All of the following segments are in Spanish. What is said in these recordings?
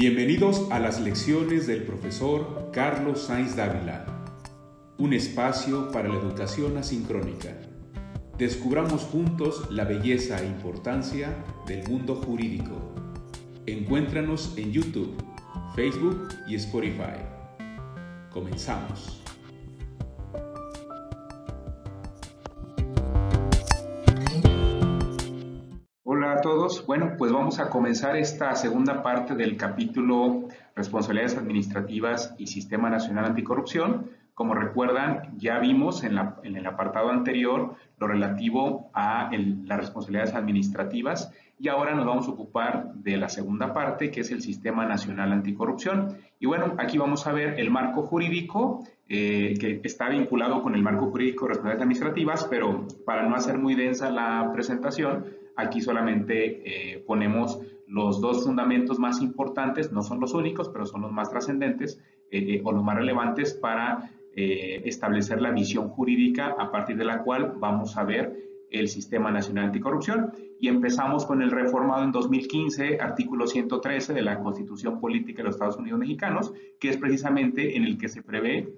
Bienvenidos a las lecciones del profesor Carlos Sainz Dávila, un espacio para la educación asincrónica. Descubramos juntos la belleza e importancia del mundo jurídico. Encuéntranos en YouTube, Facebook y Spotify. Comenzamos. Bueno, pues vamos a comenzar esta segunda parte del capítulo Responsabilidades Administrativas y Sistema Nacional Anticorrupción. Como recuerdan, ya vimos en, el apartado anterior lo relativo a las responsabilidades administrativas y ahora nos vamos a ocupar de la segunda parte, que es el Sistema Nacional Anticorrupción. Y bueno, aquí vamos a ver el marco jurídico eh, que está vinculado con el marco jurídico de responsabilidades administrativas, pero para no hacer muy densa la presentación, Aquí solamente eh, ponemos los dos fundamentos más importantes, no son los únicos, pero son los más trascendentes eh, eh, o los más relevantes para establecer la visión jurídica a partir de la cual vamos a ver el Sistema Nacional Anticorrupción. Y empezamos con el reformado en 2015, artículo 113 de la Constitución Política de los Estados Unidos Mexicanos, que es precisamente en el que se prevé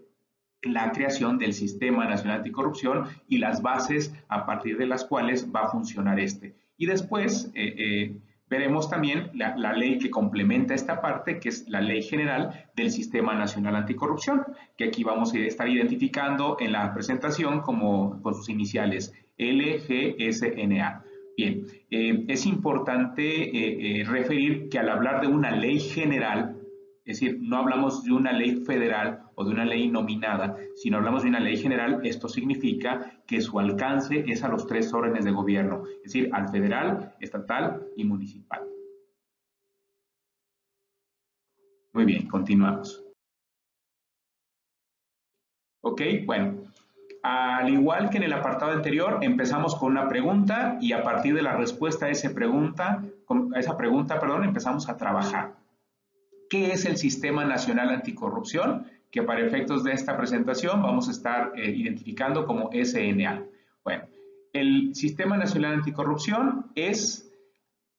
la creación del Sistema Nacional Anticorrupción y las bases a partir de las cuales va a funcionar este. Y después eh, eh, veremos también la, ley que complementa esta parte, que es la Ley General del Sistema Nacional Anticorrupción, que aquí vamos a estar identificando en la presentación como con sus iniciales LGSNA. Bien, eh, es importante referir que al hablar de una ley general, es decir, no hablamos de una ley federal o de una ley nominada, sino hablamos de una ley general, esto significa que su alcance es a los tres órdenes de gobierno, es decir, al federal, estatal y municipal. Muy bien, continuamos. Ok, bueno, al igual que en el apartado anterior, empezamos con una pregunta y a partir de la respuesta a esa pregunta, a esa pregunta, perdón, empezamos a trabajar. ¿Qué es el Sistema Nacional Anticorrupción? Que para efectos de esta presentación vamos a estar eh, identificando como SNA. Bueno, el Sistema Nacional Anticorrupción es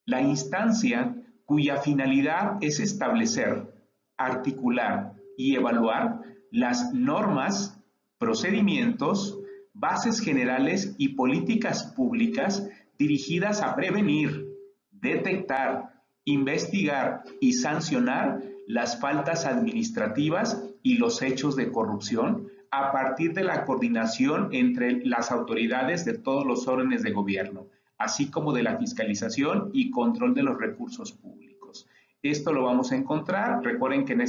la instancia cuya finalidad es establecer, articular y evaluar las normas, procedimientos, bases generales y políticas públicas dirigidas a prevenir, detectar, investigar y sancionar las faltas administrativas y los hechos de corrupción a partir de la coordinación entre las autoridades de todos los órdenes de gobierno, así como de la fiscalización y control de los recursos públicos. Esto lo vamos a encontrar, recuerden que en,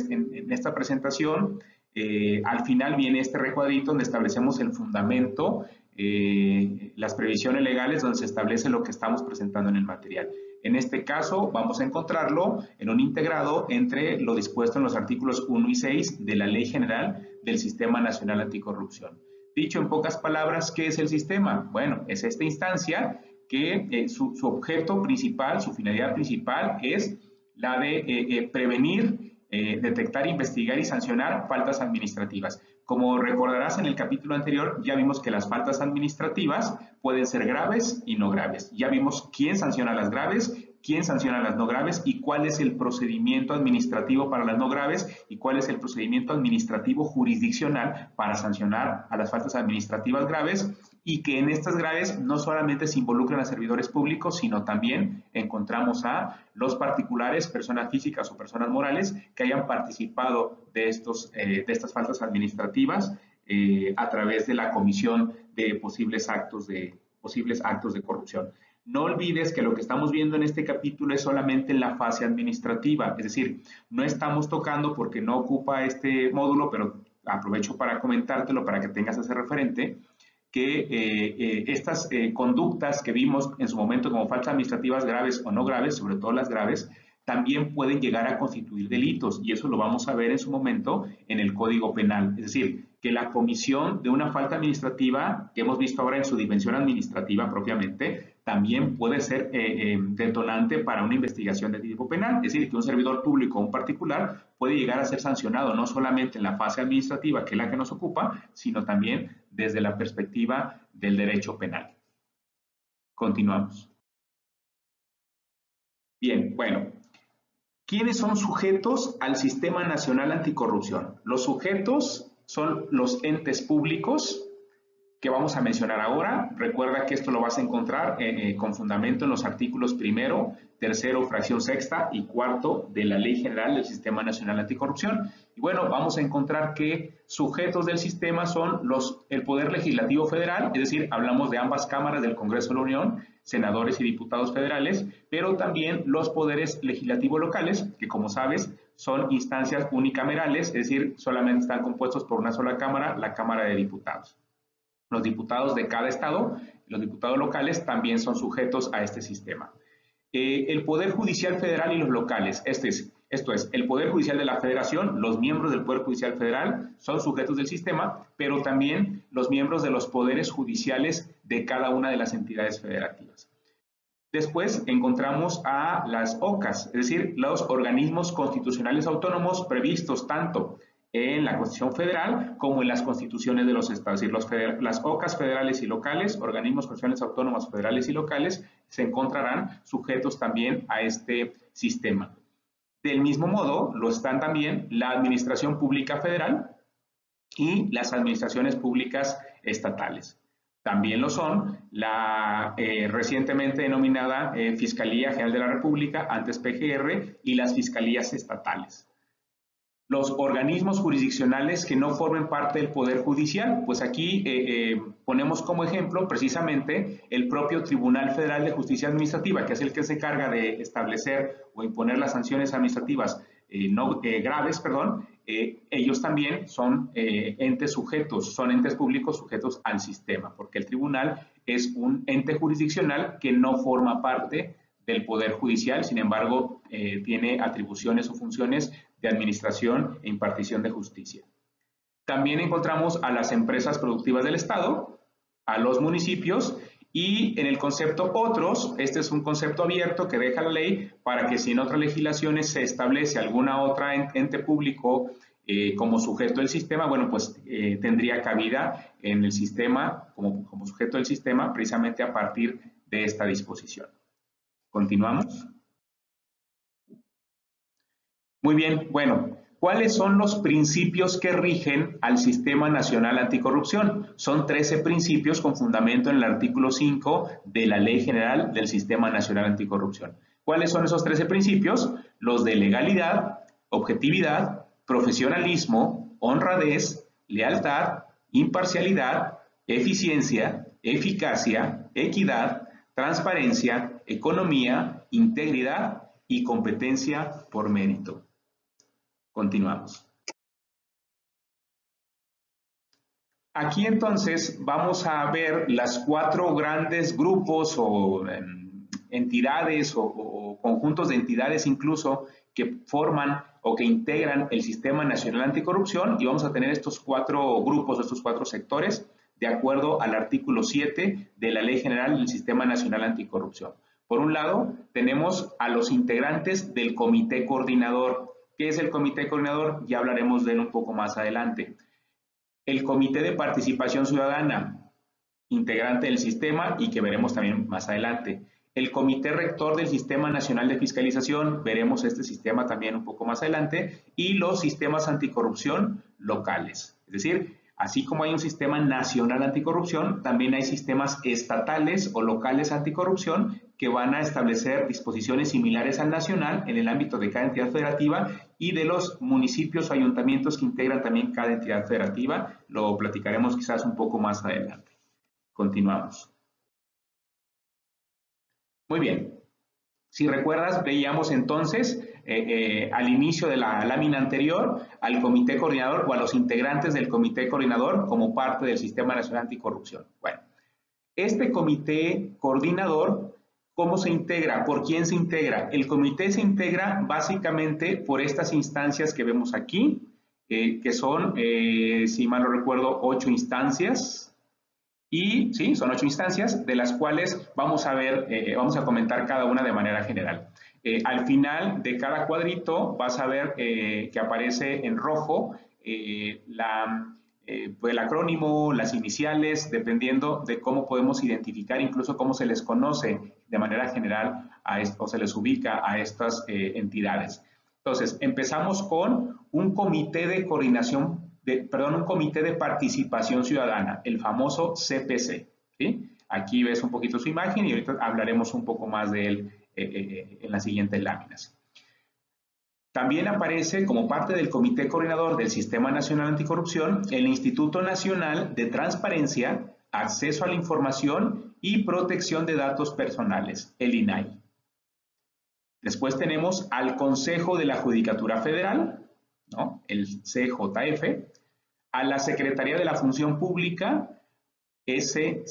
esta presentación eh, al final viene este recuadrito donde establecemos el fundamento, eh, las previsiones legales donde se establece lo que estamos presentando en el material. En este caso, vamos a encontrarlo en un integrado entre lo dispuesto en los artículos 1 y 6 de la Ley General del Sistema Nacional Anticorrupción. Dicho en pocas palabras, ¿qué es el sistema? Bueno, es esta instancia que eh, su, objeto principal, su finalidad principal es la de eh, eh, prevenir, detectar, investigar y sancionar faltas administrativas. Como recordarás en el capítulo anterior, ya vimos que las faltas administrativas pueden ser graves y no graves. Ya vimos quién sanciona las graves, quién sanciona las no graves y cuál es el procedimiento administrativo para las no graves y cuál es el procedimiento administrativo jurisdiccional para sancionar a las faltas administrativas graves y que en estas graves no solamente se involucran a servidores públicos, sino también encontramos a los particulares, personas físicas o personas morales que hayan participado de, estos, eh, de estas faltas administrativas eh, a través de la comisión de posibles actos de, posibles actos de corrupción. No olvides que lo que estamos viendo en este capítulo es solamente la fase administrativa, es decir, no estamos tocando porque no ocupa este módulo, pero aprovecho para comentártelo para que tengas ese referente, que eh, eh, estas eh, conductas que vimos en su momento como faltas administrativas graves o no graves, sobre todo las graves, también pueden llegar a constituir delitos y eso lo vamos a ver en su momento en el Código Penal. Es decir, que la comisión de una falta administrativa, que hemos visto ahora en su dimensión administrativa propiamente, también puede ser detonante para una investigación de tipo penal. Es decir, que un servidor público o un particular puede llegar a ser sancionado no solamente en la fase administrativa, que es la que nos ocupa, sino también desde la perspectiva del derecho penal. Continuamos. Bien, bueno, ¿Quiénes son sujetos al Sistema Nacional Anticorrupción? Los sujetos son los entes públicos que vamos a mencionar ahora. Recuerda que esto lo vas a encontrar eh, eh, con fundamento en los artículos primero, tercero, fracción sexta y cuarto de la Ley General del Sistema Nacional Anticorrupción. Y bueno, vamos a encontrar que sujetos del sistema son los, el Poder Legislativo Federal, es decir, hablamos de ambas cámaras del Congreso de la Unión, senadores y diputados federales, pero también los poderes legislativos locales, que como sabes son instancias unicamerales, es decir, solamente están compuestos por una sola cámara, la Cámara de Diputados. Los diputados de cada estado, los diputados locales, también son sujetos a este sistema. Eh, el Poder Judicial Federal y los locales, este es, esto es, el Poder Judicial de la Federación, los miembros del Poder Judicial Federal son sujetos del sistema, pero también los miembros de los poderes judiciales de cada una de las entidades federativas. Después encontramos a las OCAS, es decir, los organismos constitucionales autónomos previstos tanto en la Constitución Federal como en las constituciones de los estados. Es decir, las OCAS federales y locales, organismos constitucionales autónomos federales y locales, se encontrarán sujetos también a este sistema. Del mismo modo, lo están también la Administración Pública Federal y las administraciones públicas estatales. También lo son la eh, recientemente denominada eh, Fiscalía General de la República, antes PGR, y las fiscalías estatales los organismos jurisdiccionales que no formen parte del Poder Judicial. Pues aquí eh, eh, ponemos como ejemplo precisamente el propio Tribunal Federal de Justicia Administrativa, que es el que se encarga de establecer o imponer las sanciones administrativas eh, no, graves, perdón, ellos también son entes sujetos, son entes públicos sujetos al sistema, porque el tribunal es un ente jurisdiccional que no forma parte del Poder Judicial, sin embargo, tiene atribuciones o funciones de administración e impartición de justicia. También encontramos a las empresas productivas del Estado, a los municipios y en el concepto otros, este es un concepto abierto que deja la ley para que si en otras legislaciones se establece alguna otra ente público eh, como sujeto del sistema, bueno, pues eh, tendría cabida en el sistema, como, como sujeto del sistema, precisamente a partir de esta disposición. Continuamos. Muy bien, bueno, ¿cuáles son los principios que rigen al Sistema Nacional Anticorrupción? Son 13 principios con fundamento en el artículo 5 de la Ley General del Sistema Nacional Anticorrupción. ¿Cuáles son esos 13 principios? Los de legalidad, objetividad, profesionalismo, honradez, lealtad, imparcialidad, eficiencia, eficacia, equidad, transparencia, economía, integridad y competencia por mérito. Continuamos. Aquí entonces vamos a ver las cuatro grandes grupos o em, entidades o, conjuntos de entidades incluso que forman o que integran el Sistema Nacional Anticorrupción y vamos a tener estos cuatro grupos, estos cuatro sectores, de acuerdo al artículo 7 de la Ley General del Sistema Nacional Anticorrupción. Por un lado, tenemos a los integrantes del Comité Coordinador, ¿Qué es el comité coordinador? Ya hablaremos de él un poco más adelante. El comité de participación ciudadana, integrante del sistema y que veremos también más adelante. El comité rector del Sistema Nacional de Fiscalización, veremos este sistema también un poco más adelante, y los sistemas anticorrupción locales. Es decir, así como hay un sistema nacional anticorrupción, también hay sistemas estatales o locales anticorrupción que van a establecer disposiciones similares al nacional en el ámbito de cada entidad federativa y de los municipios o ayuntamientos que integran también cada entidad federativa. Lo platicaremos quizás un poco más adelante. Continuamos. Muy bien. Si recuerdas, veíamos entonces eh, eh, al inicio de la lámina anterior al comité coordinador o a los integrantes del comité coordinador como parte del Sistema Nacional Anticorrupción. Bueno, este comité coordinador ¿Cómo se integra? ¿Por quién se integra? El comité se integra básicamente por estas instancias que vemos aquí, eh, que son, eh, si mal no recuerdo, ocho instancias. Y sí, son ocho instancias, de las cuales vamos a ver, eh, vamos a comentar cada una de manera general. al final de cada cuadrito vas a ver que aparece en rojo pues el acrónimo, las iniciales, dependiendo de cómo podemos identificar, incluso cómo se les conoce de manera general a o se les ubica a estas eh, entidades. Entonces, empezamos con un comité de coordinación, de, perdón, un comité de participación ciudadana, el famoso CPC. Aquí ves un poquito su imagen y ahorita hablaremos un poco más de él eh, eh, en las siguientes láminas. También aparece como parte del Comité Coordinador del Sistema Nacional Anticorrupción el Instituto Nacional de Transparencia, Acceso a la Información y Protección de Datos Personales, el INAI. Después tenemos al Consejo de la Judicatura Federal, el CJF, a la Secretaría de la Función Pública, SC,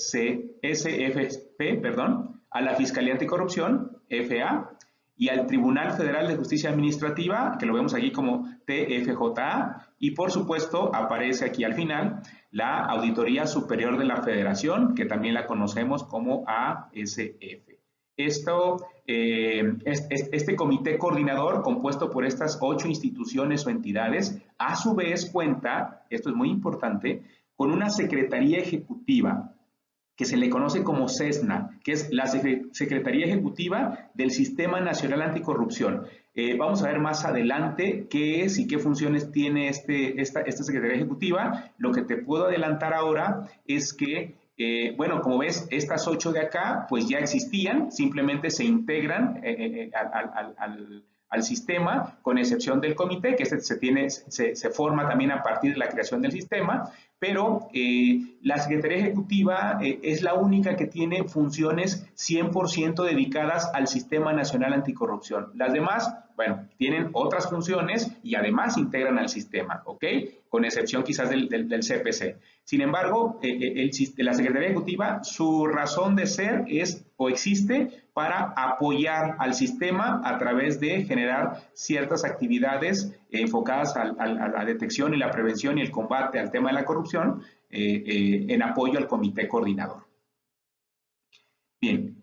SFP, perdón, a la Fiscalía Anticorrupción, FA, y al Tribunal Federal de Justicia Administrativa, que lo vemos aquí como TFJA, y por supuesto aparece aquí al final la Auditoría Superior de la Federación, que también la conocemos como ASF. Esto, eh, este comité coordinador compuesto por estas ocho instituciones o entidades, a su vez cuenta, esto es muy importante, con una secretaría ejecutiva que se le conoce como CESNA, que es la Secretaría Ejecutiva del Sistema Nacional Anticorrupción. Eh, vamos a ver más adelante qué es y qué funciones tiene este, esta, esta Secretaría Ejecutiva. Lo que te puedo adelantar ahora es que eh, bueno, como ves, estas ocho de acá, pues ya existían, simplemente se integran eh, eh, al, sistema, con excepción del comité, que se, tiene, se, forma también a partir de la creación del sistema, pero la Secretaría Ejecutiva es la única que tiene funciones 100% dedicadas al Sistema Nacional Anticorrupción. Las demás, bueno, tienen otras funciones y además integran al sistema, ¿ok? Con excepción quizás del, del CPC. Sin embargo, eh, eh, la Secretaría Ejecutiva, su razón de ser es o existe para apoyar al sistema a través de generar ciertas actividades enfocadas a, la detección y la prevención y el combate al tema de la corrupción eh, en apoyo al comité coordinador. Bien,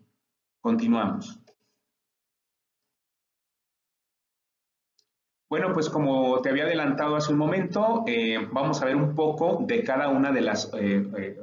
continuamos. Bueno, pues como te había adelantado hace un momento, eh, vamos a ver un poco de cada una de las eh, eh,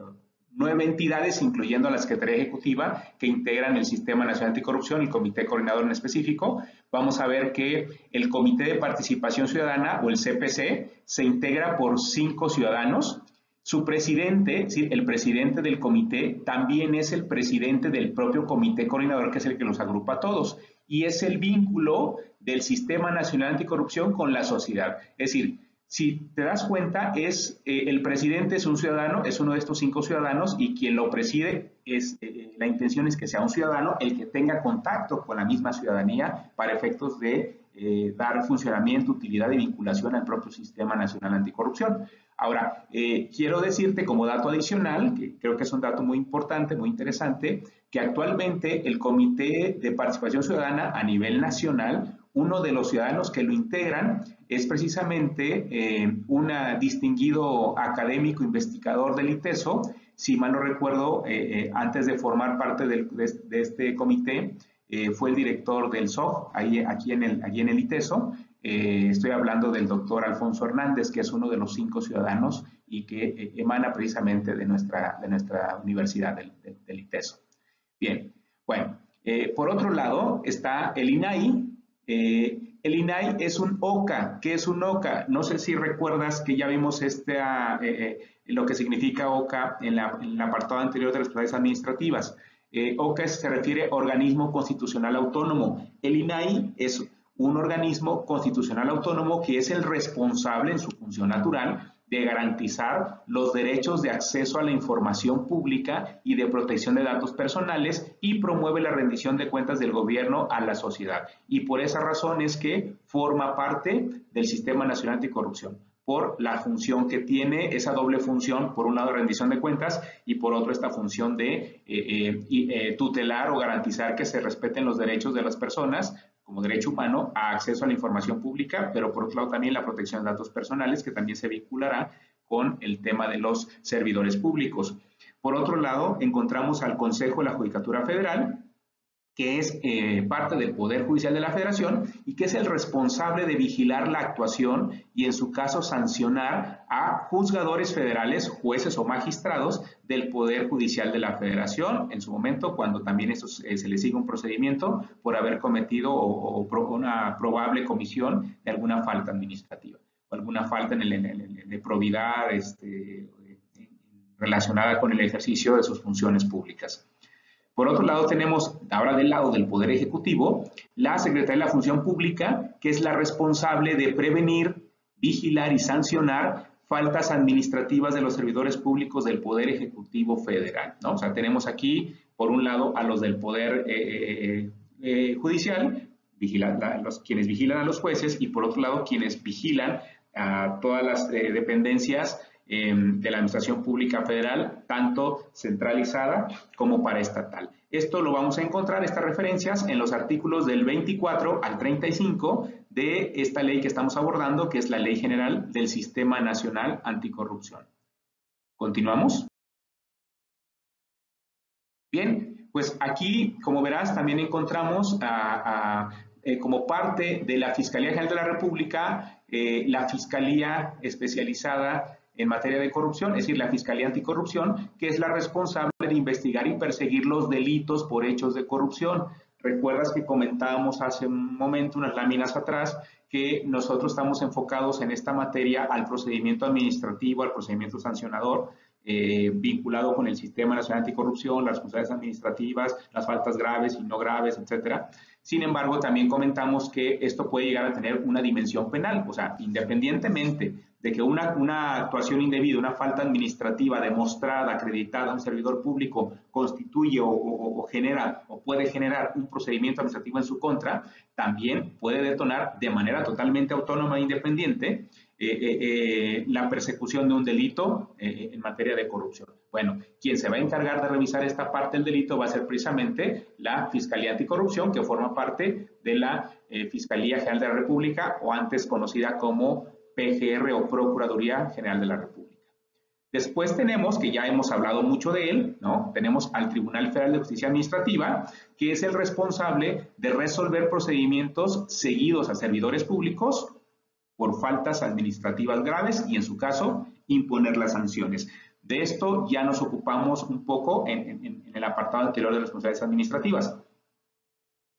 nueve entidades, incluyendo a la Secretaría Ejecutiva, que integran el Sistema Nacional Anticorrupción, el Comité Coordinador en específico. Vamos a ver que el Comité de Participación Ciudadana, o el CPC, se integra por cinco ciudadanos. Su presidente, el presidente del comité, también es el presidente del propio Comité Coordinador, que es el que los agrupa a todos. Y es el vínculo del Sistema Nacional Anticorrupción con la sociedad. Es decir, si te das cuenta, es eh, el presidente es un ciudadano, es uno de estos cinco ciudadanos y quien lo preside es eh, la intención es que sea un ciudadano el que tenga contacto con la misma ciudadanía para efectos de eh, dar funcionamiento, utilidad y vinculación al propio Sistema Nacional Anticorrupción. Ahora, quiero decirte como dato adicional, que creo que es un dato muy importante, muy interesante, que actualmente el Comité de Participación Ciudadana a nivel nacional uno de los ciudadanos que lo integran es precisamente eh, un distinguido académico investigador del ITESO. Si mal no recuerdo, eh, eh, antes de formar parte de, este comité, fue el director del SOG, ahí, aquí, en el, allí en el ITESO. estoy hablando del doctor Alfonso Hernández, que es uno de los cinco ciudadanos y que emana precisamente de nuestra, de nuestra universidad, del, del ITESO. Bien, bueno, por otro lado está el INAI, eh, el INAI es un OCA. ¿Qué es un OCA? No sé si recuerdas que ya vimos este, ah, eh, eh, lo que significa OCA en, la, el apartado anterior de las autoridades administrativas. OCA se refiere a organismo constitucional autónomo. El INAI es un organismo constitucional autónomo que es el responsable en su función natural de garantizar los derechos de acceso a la información pública y de protección de datos personales y promueve la rendición de cuentas del gobierno a la sociedad. Y por esa razón es que forma parte del Sistema Nacional Anticorrupción por la función que tiene, esa doble función, por un lado rendición de cuentas y por otro esta función de eh, eh, eh, tutelar o garantizar que se respeten los derechos de las personas como derecho humano a acceso a la información pública, pero por otro lado también la protección de datos personales, que también se vinculará con el tema de los servidores públicos. Por otro lado, encontramos al Consejo de la Judicatura Federal, que es eh, parte del Poder Judicial de la Federación y que es el responsable de vigilar la actuación y en su caso sancionar a juzgadores federales, jueces o magistrados del Poder Judicial de la Federación, en su momento cuando también eso, eh, se le sigue un procedimiento por haber cometido o, una probable comisión de alguna falta administrativa o alguna falta en el, de probidad este, relacionada con el ejercicio de sus funciones públicas. Por otro lado, tenemos ahora del lado del Poder Ejecutivo la Secretaría de la Función Pública, que es la responsable de prevenir, vigilar y sancionar faltas administrativas de los servidores públicos del Poder Ejecutivo Federal. O sea, tenemos aquí, por un lado, a los del Poder eh, eh, eh, Judicial, quienes vigilan a los jueces, y por otro lado, quienes vigilan a todas las dependencias Em, de la Administración Pública Federal, tanto centralizada como para estatal. Esto lo vamos a encontrar, estas referencias, en los artículos del 24 al 35 de esta ley que estamos abordando, que es la Ley General del Sistema Nacional Anticorrupción. ¿Continuamos? Bien, pues aquí, como verás, también encontramos eh, como parte de la Fiscalía General de la República, eh, la Fiscalía especializada en materia de corrupción, es decir, la Fiscalía Anticorrupción, que es la responsable de investigar y perseguir los delitos por hechos de corrupción. Recuerdas que comentábamos hace un momento, unas láminas atrás, que nosotros estamos enfocados en esta materia al procedimiento administrativo, al procedimiento sancionador, eh, vinculado con el Sistema Nacional Anticorrupción, las responsabilidades administrativas, las faltas graves y no graves, etcétera. Sin embargo, también comentamos que esto puede llegar a tener una dimensión penal, o sea, independientemente de que una, una actuación indebida, una falta administrativa demostrada, acreditada a un servidor público constituye o, genera o puede generar un procedimiento administrativo en su contra, también puede detonar de manera totalmente autónoma e independiente eh, eh, eh, la persecución de un delito en materia de corrupción. Bueno, quien se va a encargar de revisar esta parte del delito va a ser precisamente la Fiscalía Anticorrupción, que forma parte de la Fiscalía General de la República o antes conocida como PGR o Procuraduría General de la República. Después tenemos, que ya hemos hablado mucho de él, ¿no? Tenemos al Tribunal Federal de Justicia Administrativa, que es el responsable de resolver procedimientos seguidos a servidores públicos por faltas administrativas graves y, en su caso, imponer las sanciones. De esto ya nos ocupamos un poco en, el apartado anterior de responsabilidades administrativas.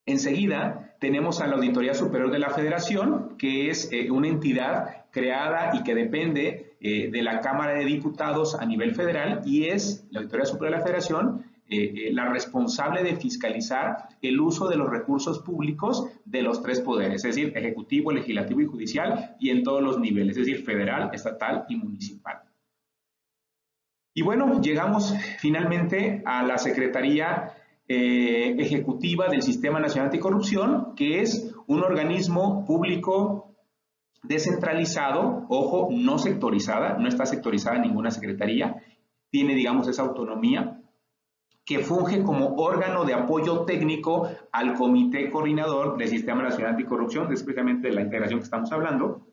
Enseguida tenemos a la Auditoría Superior de la Federación, que es eh, una entidad creada y que depende eh, de la Cámara de Diputados a nivel federal y es la Auditoría Superior de la Federación eh, la responsable de fiscalizar el uso de los recursos públicos de los tres poderes, es decir, ejecutivo, legislativo y judicial, y en todos los niveles, es decir, federal, estatal y municipal. Y bueno, llegamos finalmente a la Secretaría eh, ejecutiva del Sistema Nacional Anticorrupción, que es un organismo público descentralizado, ojo, no sectorizada, no está sectorizada ninguna secretaría, tiene, digamos, esa autonomía, que funge como órgano de apoyo técnico al Comité Coordinador del Sistema Nacional Anticorrupción, es precisamente de la integración que estamos hablando,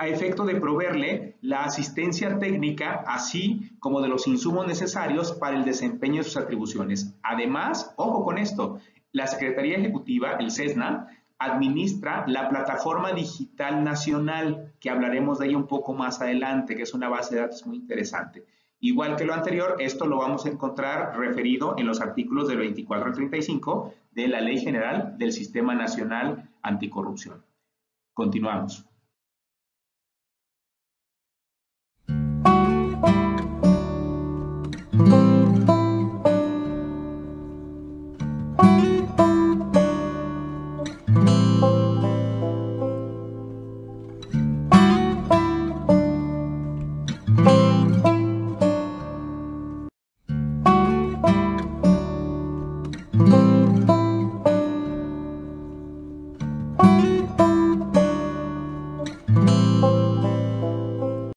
a efecto de proveerle la asistencia técnica, así como de los insumos necesarios para el desempeño de sus atribuciones. Además, ojo con esto, la Secretaría Ejecutiva, el CESNA, administra la plataforma digital nacional, que hablaremos de ella un poco más adelante, que es una base de datos muy interesante. Igual que lo anterior, esto lo vamos a encontrar referido en los artículos del 24 al 35 de la Ley General del Sistema Nacional Anticorrupción. Continuamos.